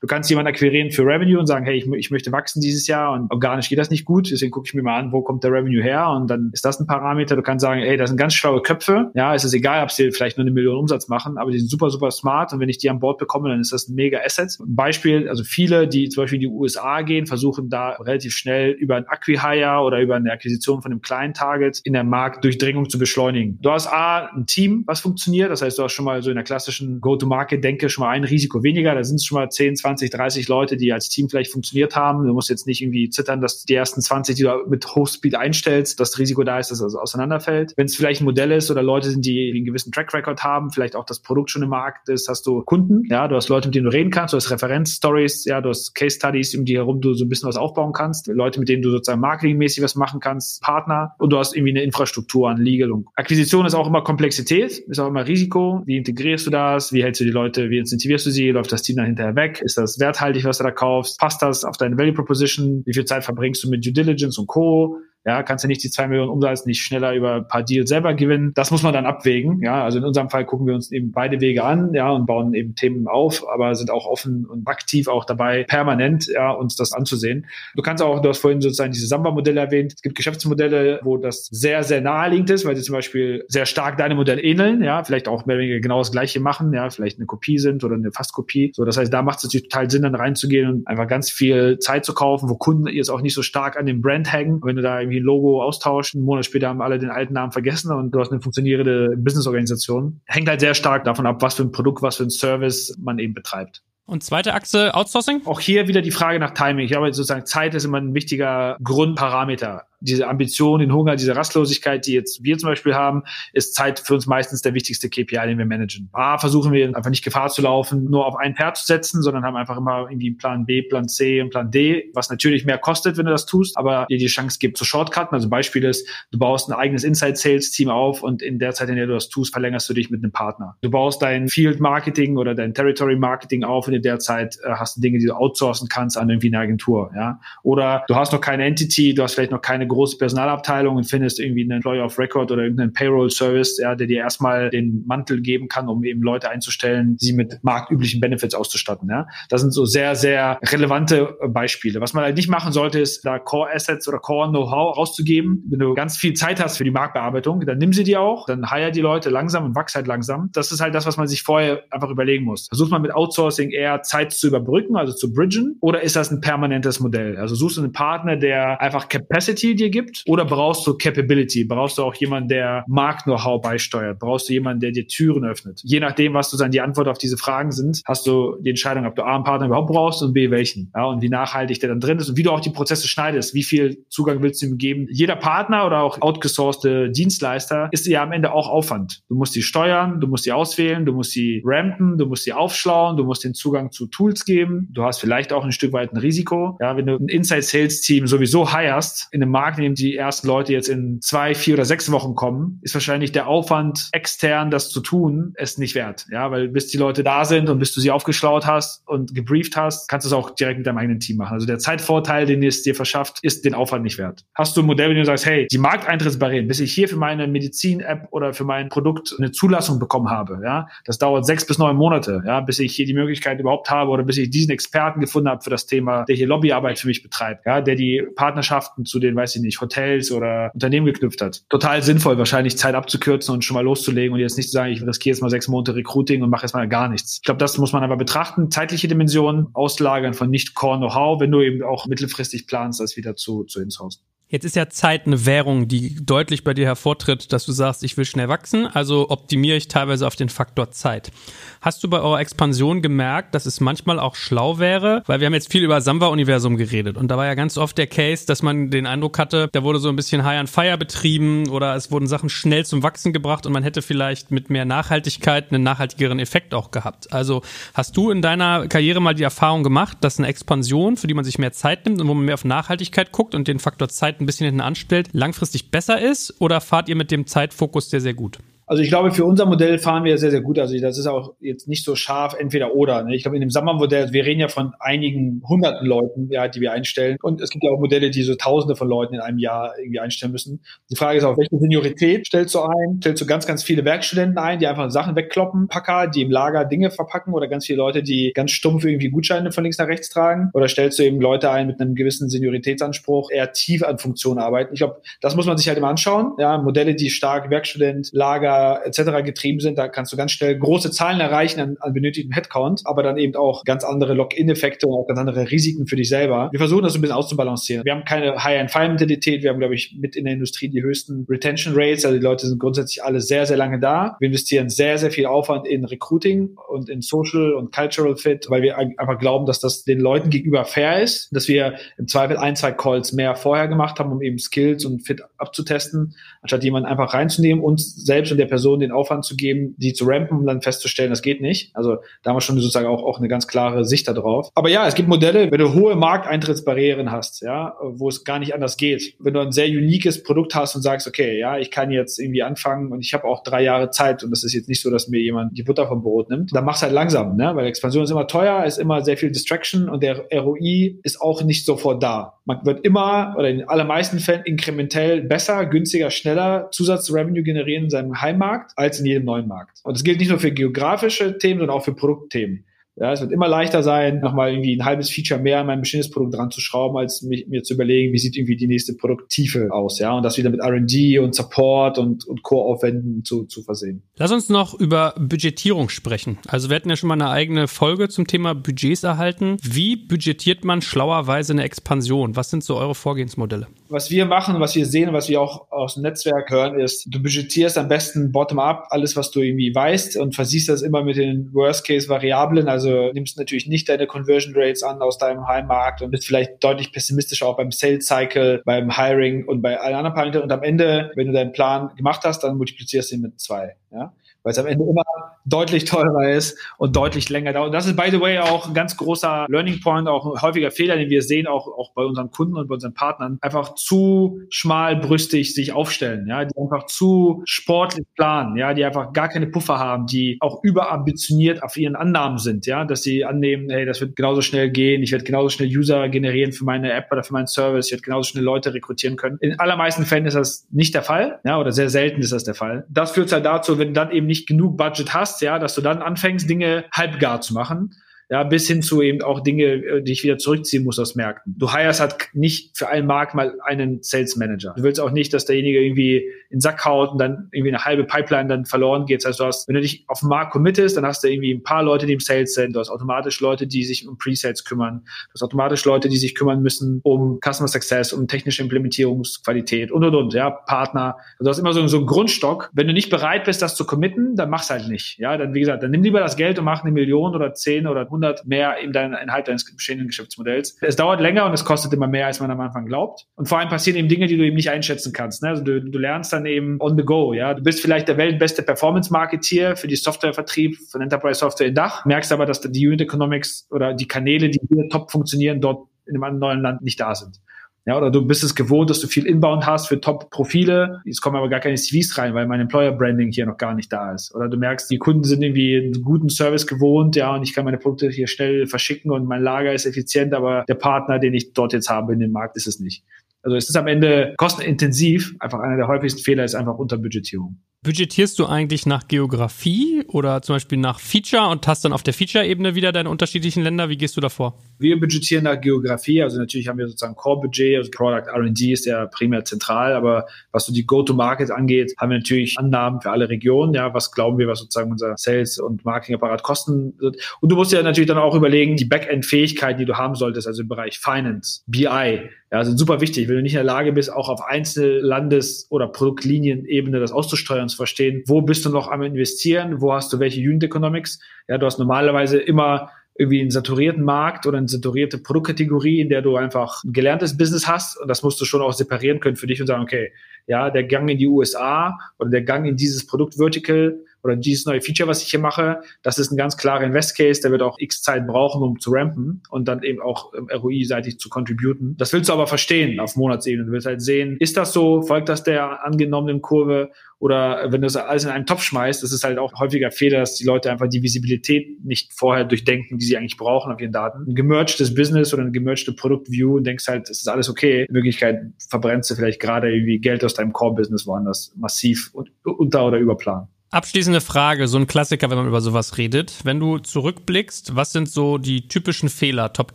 Speaker 2: Du kannst jemanden akquirieren für Revenue und sagen, hey, ich, ich möchte wachsen dieses Jahr und organisch geht das nicht gut, deswegen gucke ich mir mal an, wo kommt der Revenue her und dann ist das ein Parameter. Du kannst sagen, ey, das sind ganz schlaue Köpfe. Ja, es ist egal, ob sie vielleicht nur eine Million Umsatz machen, aber die sind super, super smart und wenn ich die an Bord bekomme, dann ist das ein mega Asset. Beispiel, also viele, die zum Beispiel in die USA gehen, versuchen da relativ schnell über ein Acquihire oder über eine Akquisition von einem kleinen Target in der Marktdurchdringung zu beschleunigen. Du hast A, ein Team, was funktioniert. Das heißt, du hast schon mal so in der klassischen Go-to-Market-Denke schon mal ein Risiko weniger. Da sind es schon mal 10, 20, 30 Leute, die als Team vielleicht funktioniert haben. Du musst jetzt nicht irgendwie zittern, dass die ersten 20, die du mit Hochspeed einstellst, das Risiko da ist, dass das auseinanderfällt. Wenn es vielleicht ein Modell ist oder Leute sind, die einen gewissen Track Record haben, vielleicht auch das Produkt schon im Markt ist, hast du Kunden, ja, du hast Leute, mit denen du reden kannst, du hast Referenzstories, ja, du hast Case Studies, um die herum du so ein bisschen was aufbauen kannst, Leute, mit denen du sozusagen marketingmäßig was machen kannst, Partner und du hast irgendwie eine Infrastruktur an Legal und Akquisition ist auch immer Komplexität, ist auch immer Risiko. Wie integrierst du das? Wie hältst du die Leute? Wie incentivierst du sie? Läuft das Team dann hinterher weg? Ist das werthaltig, was du da kaufst? Passt das auf deine Value Proposition? Wie viel Zeit verbringst du mit Due Diligence und Co.? Ja, kannst du nicht die zwei Millionen Umsatz nicht schneller über ein paar Deals selber gewinnen. Das muss man dann abwägen. Ja, also in unserem Fall gucken wir uns eben beide Wege an, ja, und bauen eben Themen auf, aber sind auch offen und aktiv auch dabei, permanent, ja, uns das anzusehen. Du kannst auch, du hast vorhin sozusagen diese Samba-Modelle erwähnt. Es gibt Geschäftsmodelle, wo das sehr, sehr naheliegend ist, weil sie zum Beispiel sehr stark deinem Modell ähneln, ja, vielleicht auch mehr oder weniger genau das Gleiche machen, ja, vielleicht eine Kopie sind oder eine Fastkopie. So, das heißt, da macht es natürlich total Sinn, dann reinzugehen und einfach ganz viel Zeit zu kaufen, wo Kunden jetzt auch nicht so stark an dem Brand hängen. wenn du da irgendwie ein Logo austauschen. Einen Monat später haben alle den alten Namen vergessen und du hast eine funktionierende Businessorganisation. Hängt halt sehr stark davon ab, was für ein Produkt, was für ein Service man eben betreibt.
Speaker 1: Und zweite Achse, Outsourcing?
Speaker 2: Auch hier wieder die Frage nach Timing. Ich glaube, sozusagen Zeit ist immer ein wichtiger Grundparameter diese Ambition, den Hunger, diese Rastlosigkeit, die jetzt wir zum Beispiel haben, ist Zeit für uns meistens der wichtigste KPI, den wir managen. A, versuchen wir einfach nicht Gefahr zu laufen, nur auf ein Pferd zu setzen, sondern haben einfach immer irgendwie Plan B, Plan C und Plan D, was natürlich mehr kostet, wenn du das tust, aber dir die Chance gibt zu Shortcutten. Also Beispiel ist, du baust ein eigenes Inside-Sales-Team auf und in der Zeit, in der du das tust, verlängerst du dich mit einem Partner. Du baust dein Field-Marketing oder dein Territory-Marketing auf und in der Zeit äh, hast du Dinge, die du outsourcen kannst an irgendwie eine Agentur, ja. Oder du hast noch keine Entity, du hast vielleicht noch keine große Personalabteilung und findest irgendwie einen Employer of Record oder irgendeinen Payroll-Service, ja, der dir erstmal den Mantel geben kann, um eben Leute einzustellen, sie mit marktüblichen Benefits auszustatten. Ja. Das sind so sehr, sehr relevante Beispiele. Was man halt nicht machen sollte, ist da Core Assets oder Core Know-how rauszugeben. Wenn du ganz viel Zeit hast für die Marktbearbeitung, dann nimm sie dir auch, dann hire die Leute langsam und wachs halt langsam. Das ist halt das, was man sich vorher einfach überlegen muss. Versucht man mit Outsourcing eher Zeit zu überbrücken, also zu bridgen, oder ist das ein permanentes Modell? Also suchst du einen Partner, der einfach Capacity dir gibt oder brauchst du Capability? Brauchst du auch jemanden, der Markt-Know-how beisteuert? Brauchst du jemanden, der dir Türen öffnet? Je nachdem, was du dann die Antwort auf diese Fragen sind, hast du die Entscheidung, ob du A, einen Partner überhaupt brauchst und B, welchen. Ja, und wie nachhaltig der dann drin ist und wie du auch die Prozesse schneidest. Wie viel Zugang willst du ihm geben? Jeder Partner oder auch outgesourcete Dienstleister ist ja am Ende auch Aufwand. Du musst die steuern, du musst die auswählen, du musst sie rampen, du musst sie aufschlauen, du musst den Zugang zu Tools geben. Du hast vielleicht auch ein Stück weit ein Risiko. Ja, wenn du ein Inside-Sales-Team sowieso hirest, in einem Markt, dem die ersten Leute jetzt in zwei, vier oder sechs Wochen kommen, ist wahrscheinlich der Aufwand extern das zu tun, es nicht wert. Ja, weil bis die Leute da sind und bis du sie aufgeschlaut hast und gebrieft hast, kannst du es auch direkt mit deinem eigenen Team machen. Also der Zeitvorteil, den es dir verschafft, ist den Aufwand nicht wert. Hast du ein Modell, wenn du sagst, hey, die Markteintrittsbarrieren, bis ich hier für meine Medizin-App oder für mein Produkt eine Zulassung bekommen habe, ja, das dauert sechs bis neun Monate, ja, bis ich hier die Möglichkeit überhaupt habe oder bis ich diesen Experten gefunden habe für das Thema, der hier Lobbyarbeit für mich betreibt, ja, der die Partnerschaften zu den, weiß ich nicht, Hotels oder Unternehmen geknüpft hat. Total sinnvoll, wahrscheinlich Zeit abzukürzen und schon mal loszulegen und jetzt nicht zu sagen, ich riskiere jetzt mal sechs Monate Recruiting und mache jetzt mal gar nichts. Ich glaube, das muss man aber betrachten. Zeitliche Dimensionen, Auslagern von nicht Core Know-how, wenn du eben auch mittelfristig planst, das wieder zu, zu insourcen.
Speaker 1: Jetzt ist ja Zeit eine Währung, die deutlich bei dir hervortritt, dass du sagst, ich will schnell wachsen, also optimiere ich teilweise auf den Faktor Zeit. Hast du bei eurer Expansion gemerkt, dass es manchmal auch schlau wäre, weil wir haben jetzt viel über Samba-Universum geredet und da war ja ganz oft der Case, dass man den Eindruck hatte, da wurde so ein bisschen High on Fire betrieben oder es wurden Sachen schnell zum Wachsen gebracht und man hätte vielleicht mit mehr Nachhaltigkeit einen nachhaltigeren Effekt auch gehabt. Also hast du in deiner Karriere mal die Erfahrung gemacht, dass eine Expansion, für die man sich mehr Zeit nimmt und wo man mehr auf Nachhaltigkeit guckt und den Faktor Zeit ein bisschen hinten anstellt, langfristig besser ist oder fahrt ihr mit dem Zeitfokus sehr, sehr gut?
Speaker 2: Also ich glaube, für unser Modell fahren wir sehr, sehr gut. Also das ist auch jetzt nicht so scharf, entweder oder. Ne? Ich glaube, in dem Summer-Modell, wir reden ja von einigen hunderten Leuten, ja, die wir einstellen. Und es gibt ja auch Modelle, die so tausende von Leuten in einem Jahr irgendwie einstellen müssen. Die Frage ist auch, welche Seniorität stellst du ein? Stellst du ganz, ganz viele Werkstudenten ein, die einfach Sachen wegkloppen, Packer, die im Lager Dinge verpacken oder ganz viele Leute, die ganz stumpf irgendwie Gutscheine von links nach rechts tragen? Oder stellst du eben Leute ein mit einem gewissen Senioritätsanspruch, eher tief an Funktionen arbeiten? Ich glaube, das muss man sich halt immer anschauen. Ja, Modelle, die stark Werkstudent, Lager etc. getrieben sind, da kannst du ganz schnell große Zahlen erreichen an, an benötigtem Headcount, aber dann eben auch ganz andere Lock-in-Effekte und auch ganz andere Risiken für dich selber. Wir versuchen das ein bisschen auszubalancieren. Wir haben keine High-End-Fire-Mentalität. Wir haben, glaube ich, mit in der Industrie die höchsten Retention Rates. Also die Leute sind grundsätzlich alle sehr, sehr lange da. Wir investieren sehr, sehr viel Aufwand in Recruiting und in Social und Cultural Fit, weil wir einfach glauben, dass das den Leuten gegenüber fair ist, dass wir im Zweifel ein, zwei Calls mehr vorher gemacht haben, um eben Skills und Fit abzutesten, anstatt jemanden einfach reinzunehmen und selbst und der Person den Aufwand zu geben, die zu rampen und dann festzustellen, das geht nicht. Also da haben wir schon sozusagen auch, auch eine ganz klare Sicht darauf. Aber ja, es gibt Modelle, wenn du hohe Markteintrittsbarrieren hast, ja, wo es gar nicht anders geht. Wenn du ein sehr uniques Produkt hast und sagst, okay, ja, ich kann jetzt irgendwie anfangen und ich habe auch drei Jahre Zeit und das ist jetzt nicht so, dass mir jemand die Butter vom Brot nimmt, dann mach's halt langsam, ne? Weil Expansion ist immer teuer, ist immer sehr viel Distraction und der ROI ist auch nicht sofort da. Man wird immer oder in allermeisten Fällen inkrementell besser, günstiger, schneller Zusatzrevenue generieren in seinem Heimmarkt als in jedem neuen Markt. Und das gilt nicht nur für geografische Themen, sondern auch für Produktthemen. Ja, es wird immer leichter sein, nochmal irgendwie ein halbes Feature mehr an mein bestehendes Produkt dran zu schrauben, als mich, mir zu überlegen, wie sieht irgendwie die nächste Produkttiefe aus, ja, und das wieder mit R&D und Support und, und Core-Aufwänden zu, zu versehen.
Speaker 1: Lass uns noch über Budgetierung sprechen. Also wir hatten ja schon mal eine eigene Folge zum Thema Budgets erhalten. Wie budgetiert man schlauerweise eine Expansion? Was sind so eure Vorgehensmodelle?
Speaker 2: Was wir machen, was wir sehen, was wir auch aus dem Netzwerk hören, ist, du budgetierst am besten bottom-up alles, was du irgendwie weißt und versiehst das immer mit den Worst-Case-Variablen, also also nimmst natürlich nicht deine Conversion Rates an aus deinem Heimmarkt und bist vielleicht deutlich pessimistischer auch beim Sales Cycle, beim Hiring und bei allen anderen Parametern. Und am Ende, wenn du deinen Plan gemacht hast, dann multiplizierst du ihn mit zwei. Ja? Weil es am Ende immer deutlich teurer ist und deutlich länger dauert. Und das ist, by the way, auch ein ganz großer Learning Point, auch ein häufiger Fehler, den wir sehen, auch, auch bei unseren Kunden und bei unseren Partnern, einfach zu schmalbrüstig sich aufstellen, ja, die einfach zu sportlich planen, ja, die einfach gar keine Puffer haben, die auch überambitioniert auf ihren Annahmen sind, ja, dass sie annehmen, hey, das wird genauso schnell gehen, ich werde genauso schnell User generieren für meine App oder für meinen Service, ich werde genauso schnell Leute rekrutieren können. In allermeisten Fällen ist das nicht der Fall, ja, oder sehr selten ist das der Fall. Das führt halt dazu, wenn dann eben nicht nicht genug Budget hast, ja, dass du dann anfängst, Dinge halbgar zu machen ja, bis hin zu eben auch Dinge, äh, die ich wieder zurückziehen muss aus Märkten. Du hires halt nicht für einen Markt mal einen Sales Manager. Du willst auch nicht, dass derjenige irgendwie in den Sack haut und dann irgendwie eine halbe Pipeline dann verloren geht. Das heißt, du hast, wenn du dich auf den Markt committest, dann hast du irgendwie ein paar Leute, die im Sales sind. Du hast automatisch Leute, die sich um Pre-Sales kümmern. Du hast automatisch Leute, die sich kümmern müssen um Customer Success, um technische Implementierungsqualität und, und, und, ja, Partner. Also du hast immer so, so einen Grundstock. Wenn du nicht bereit bist, das zu committen, dann mach's halt nicht. Ja, dann, wie gesagt, dann nimm lieber das Geld und mach eine Million oder zehn oder 100 mehr in deinem Inhalt deines bestehenden Geschäftsmodells. Es dauert länger und es kostet immer mehr, als man am Anfang glaubt. Und vor allem passieren eben Dinge, die du eben nicht einschätzen kannst. Ne? Also du, du lernst dann eben on the go. Ja, du bist vielleicht der weltbeste Performance-Marketeer für die Softwarevertrieb von Enterprise Software in Dach, merkst aber, dass die Unit Economics oder die Kanäle, die hier top funktionieren, dort in einem neuen Land nicht da sind. Ja, oder du bist es gewohnt, dass du viel Inbound hast für Top-Profile. Jetzt kommen aber gar keine CVs rein, weil mein Employer-Branding hier noch gar nicht da ist. Oder du merkst, die Kunden sind irgendwie einen guten Service gewohnt, ja, und ich kann meine Produkte hier schnell verschicken und mein Lager ist effizient, aber der Partner, den ich dort jetzt habe in dem Markt, ist es nicht. Also es ist am Ende kostenintensiv. Einfach einer der häufigsten Fehler ist einfach Unterbudgetierung.
Speaker 1: Budgetierst du eigentlich nach Geografie oder zum Beispiel nach Feature und hast dann auf der Feature-Ebene wieder deine unterschiedlichen Länder? Wie gehst du davor?
Speaker 2: Wir budgetieren nach Geografie. Also natürlich haben wir sozusagen Core-Budget, also Product R&D ist ja primär zentral, aber was so die Go-to-Market angeht, haben wir natürlich Annahmen für alle Regionen. Ja, was glauben wir, was sozusagen unser Sales- und Marketing-Apparat kosten wird. Und du musst ja natürlich dann auch überlegen, die Backend-Fähigkeiten, die du haben solltest, also im Bereich Finance, BI, ja, sind super wichtig. Wenn du nicht in der Lage bist, auch auf einzelne Landes- oder Produktlinien-Ebene das auszusteuern, zu verstehen, wo bist du noch am investieren, wo hast du welche Unit Economics. Ja, du hast normalerweise immer irgendwie einen saturierten Markt oder eine saturierte Produktkategorie, in der du einfach ein gelerntes Business hast und das musst du schon auch separieren können für dich und sagen, okay, ja, der Gang in die USA oder der Gang in dieses Produktvertical oder dieses neue Feature, was ich hier mache, das ist ein ganz klarer Invest Case, der wird auch x Zeit brauchen, um zu rampen und dann eben auch ROI-seitig zu contributen. Das willst du aber verstehen auf Monatsebene. Du willst halt sehen, ist das so, folgt das der angenommenen Kurve oder wenn du das alles in einen Topf schmeißt, das ist halt auch häufiger Fehler, dass die Leute einfach die Visibilität nicht vorher durchdenken, die sie eigentlich brauchen auf ihren Daten. Ein gemergtes Business oder eine gemergte Produktview und denkst halt, es ist alles okay. In Wirklichkeit verbrennst du vielleicht gerade irgendwie Geld aus deinem Core-Business woanders massiv unter- oder überplan.
Speaker 1: Abschließende Frage, so ein Klassiker, wenn man über sowas redet. Wenn du zurückblickst, was sind so die typischen Fehler, Top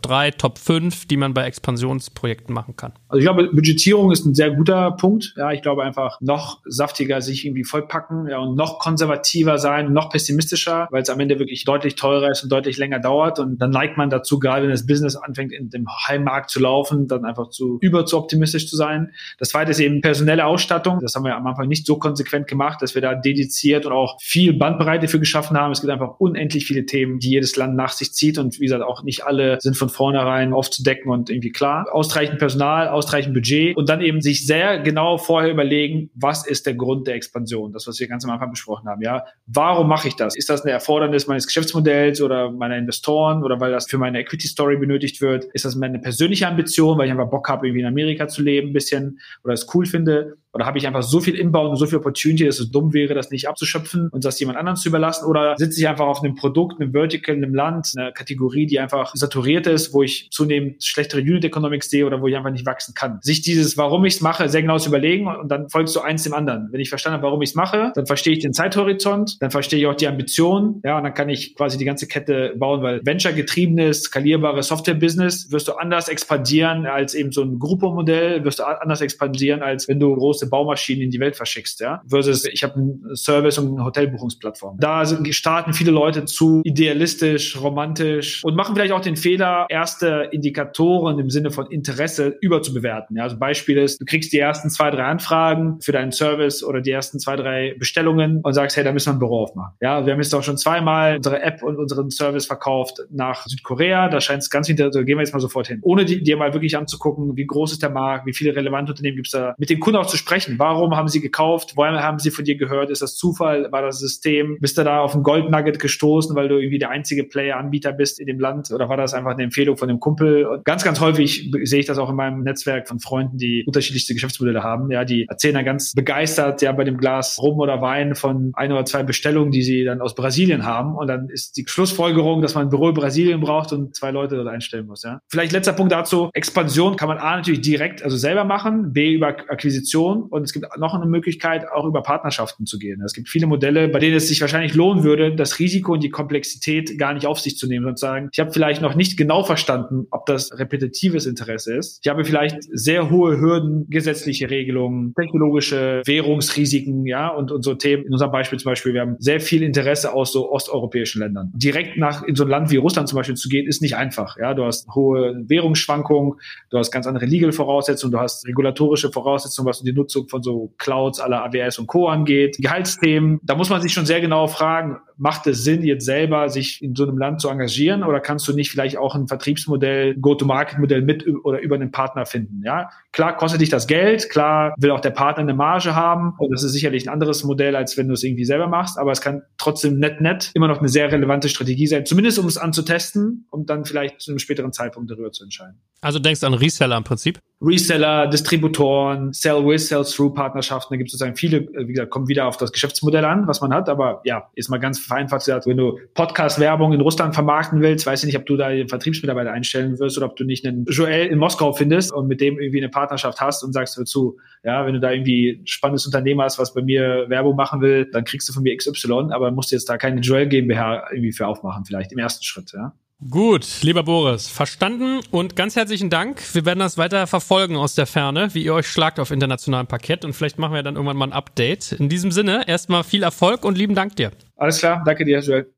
Speaker 1: 3, Top 5, die man bei Expansionsprojekten machen kann?
Speaker 2: Also ich glaube, Budgetierung ist ein sehr guter Punkt. Ja, ich glaube einfach noch saftiger sich irgendwie vollpacken ja, und noch konservativer sein, noch pessimistischer, weil es am Ende wirklich deutlich teurer ist und deutlich länger dauert. Und dann neigt man dazu, gerade wenn das Business anfängt, in dem Heimmarkt zu laufen, dann einfach zu über zu optimistisch zu sein. Das zweite ist eben personelle Ausstattung. Das haben wir am Anfang nicht so konsequent gemacht, dass wir da dediziert und auch viel Bandbreite für geschaffen haben. Es gibt einfach unendlich viele Themen, die jedes Land nach sich zieht und wie gesagt, auch nicht alle sind von vornherein aufzudecken und irgendwie klar. Ausreichend Personal, ausreichend Budget und dann eben sich sehr genau vorher überlegen, was ist der Grund der Expansion? Das, was wir ganz am Anfang besprochen haben. Ja, warum mache ich das? Ist das eine Erfordernis meines Geschäftsmodells oder meiner Investoren oder weil das für meine Equity Story benötigt wird? Ist das meine persönliche Ambition, weil ich einfach Bock habe, irgendwie in Amerika zu leben, ein bisschen oder es cool finde? Oder habe ich einfach so viel Inbound und so viel Opportunity, dass es dumm wäre, das nicht abzuschöpfen und das jemand anderen zu überlassen? Oder sitze ich einfach auf einem Produkt, einem Vertical, einem Land, einer Kategorie, die einfach saturiert ist, wo ich zunehmend schlechtere Unit Economics sehe oder wo ich einfach nicht wachsen kann? Sich dieses, warum ich es mache, sehr genau zu überlegen und dann folgst du eins dem anderen. Wenn ich verstanden habe, warum ich es mache, dann verstehe ich den Zeithorizont, dann verstehe ich auch die Ambition, ja, und dann kann ich quasi die ganze Kette bauen, weil Venture-getriebenes, skalierbare Software-Business wirst du anders expandieren als eben so ein Gruppo-Modell, wirst du anders expandieren, als wenn du groß große Baumaschinen in die Welt verschickst, ja. Versus ich habe einen Service und eine Hotelbuchungsplattform. Da starten viele Leute zu idealistisch, romantisch und machen vielleicht auch den Fehler, erste Indikatoren im Sinne von Interesse überzubewerten. Ja? Also Beispiel ist, du kriegst die ersten zwei, drei Anfragen für deinen Service oder die ersten zwei, drei Bestellungen und sagst, hey, da müssen wir ein Büro aufmachen. Ja, wir haben jetzt auch schon zweimal unsere App und unseren Service verkauft nach Südkorea. Da scheint es ganz hinter, da gehen wir jetzt mal sofort hin. Ohne dir mal wirklich anzugucken, wie groß ist der Markt, wie viele relevante Unternehmen gibt es da, mit den Kunden auch zu sprechen sprechen. Warum haben sie gekauft? Woher haben sie von dir gehört? Ist das Zufall? War das System? Bist du da auf ein Goldnugget gestoßen, weil du irgendwie der einzige Player-Anbieter bist in dem Land? Oder war das einfach eine Empfehlung von dem Kumpel? Und ganz, ganz häufig sehe ich das auch in meinem Netzwerk von Freunden, die unterschiedlichste Geschäftsmodelle haben. Ja, die erzählen dann ganz begeistert, ja, bei dem Glas Rum oder Wein von ein oder zwei Bestellungen, die sie dann aus Brasilien haben. Und dann ist die Schlussfolgerung, dass man ein Büro in Brasilien braucht und zwei Leute dort einstellen muss. Ja. Vielleicht letzter Punkt dazu. Expansion kann man A natürlich direkt, also selber machen, B über Akquisition und es gibt noch eine Möglichkeit, auch über Partnerschaften zu gehen. Es gibt viele Modelle, bei denen es sich wahrscheinlich lohnen würde, das Risiko und die Komplexität gar nicht auf sich zu nehmen und zu sagen, ich habe vielleicht noch nicht genau verstanden, ob das repetitives Interesse ist. Ich habe vielleicht sehr hohe Hürden, gesetzliche Regelungen, technologische Währungsrisiken, ja, und, und so Themen. In unserem Beispiel zum Beispiel, wir haben sehr viel Interesse aus so osteuropäischen Ländern. Direkt nach in so ein Land wie Russland zum Beispiel zu gehen, ist nicht einfach. Ja, du hast hohe Währungsschwankungen, du hast ganz andere Legal-Voraussetzungen, du hast regulatorische Voraussetzungen, was du die Nutzung von so Clouds aller AWS und Co. angeht, Gehaltsthemen. Da muss man sich schon sehr genau fragen, macht es Sinn, jetzt selber sich in so einem Land zu engagieren oder kannst du nicht vielleicht auch ein Vertriebsmodell, Go-to-Market-Modell mit oder über einen Partner finden? Ja, klar kostet dich das Geld, klar will auch der Partner eine Marge haben und das ist sicherlich ein anderes Modell, als wenn du es irgendwie selber machst, aber es kann trotzdem net net immer noch eine sehr relevante Strategie sein, zumindest um es anzutesten und dann vielleicht zu einem späteren Zeitpunkt darüber zu entscheiden.
Speaker 1: Also denkst du an Reseller im Prinzip?
Speaker 2: Reseller, Distributoren, Sell with, Sell through Partnerschaften. Da gibt es sozusagen viele, äh, wie gesagt, kommt wieder auf das Geschäftsmodell an, was man hat. Aber ja, ist mal ganz vereinfacht gesagt, wenn du Podcast-Werbung in Russland vermarkten willst, weiß ich nicht, ob du da den Vertriebsmitarbeiter einstellen wirst oder ob du nicht einen Joel in Moskau findest und mit dem irgendwie eine Partnerschaft hast und sagst dazu, ja, wenn du da irgendwie ein spannendes Unternehmen hast, was bei mir Werbung machen will, dann kriegst du von mir XY, aber musst jetzt da keine Joel GmbH irgendwie für aufmachen, vielleicht im ersten Schritt, ja.
Speaker 1: Gut, lieber Boris, verstanden und ganz herzlichen Dank. Wir werden das weiter verfolgen aus der Ferne, wie ihr euch schlagt auf internationalem Parkett und vielleicht machen wir dann irgendwann mal ein Update. In diesem Sinne, erstmal viel Erfolg und lieben Dank dir.
Speaker 2: Alles klar, danke dir, Joel.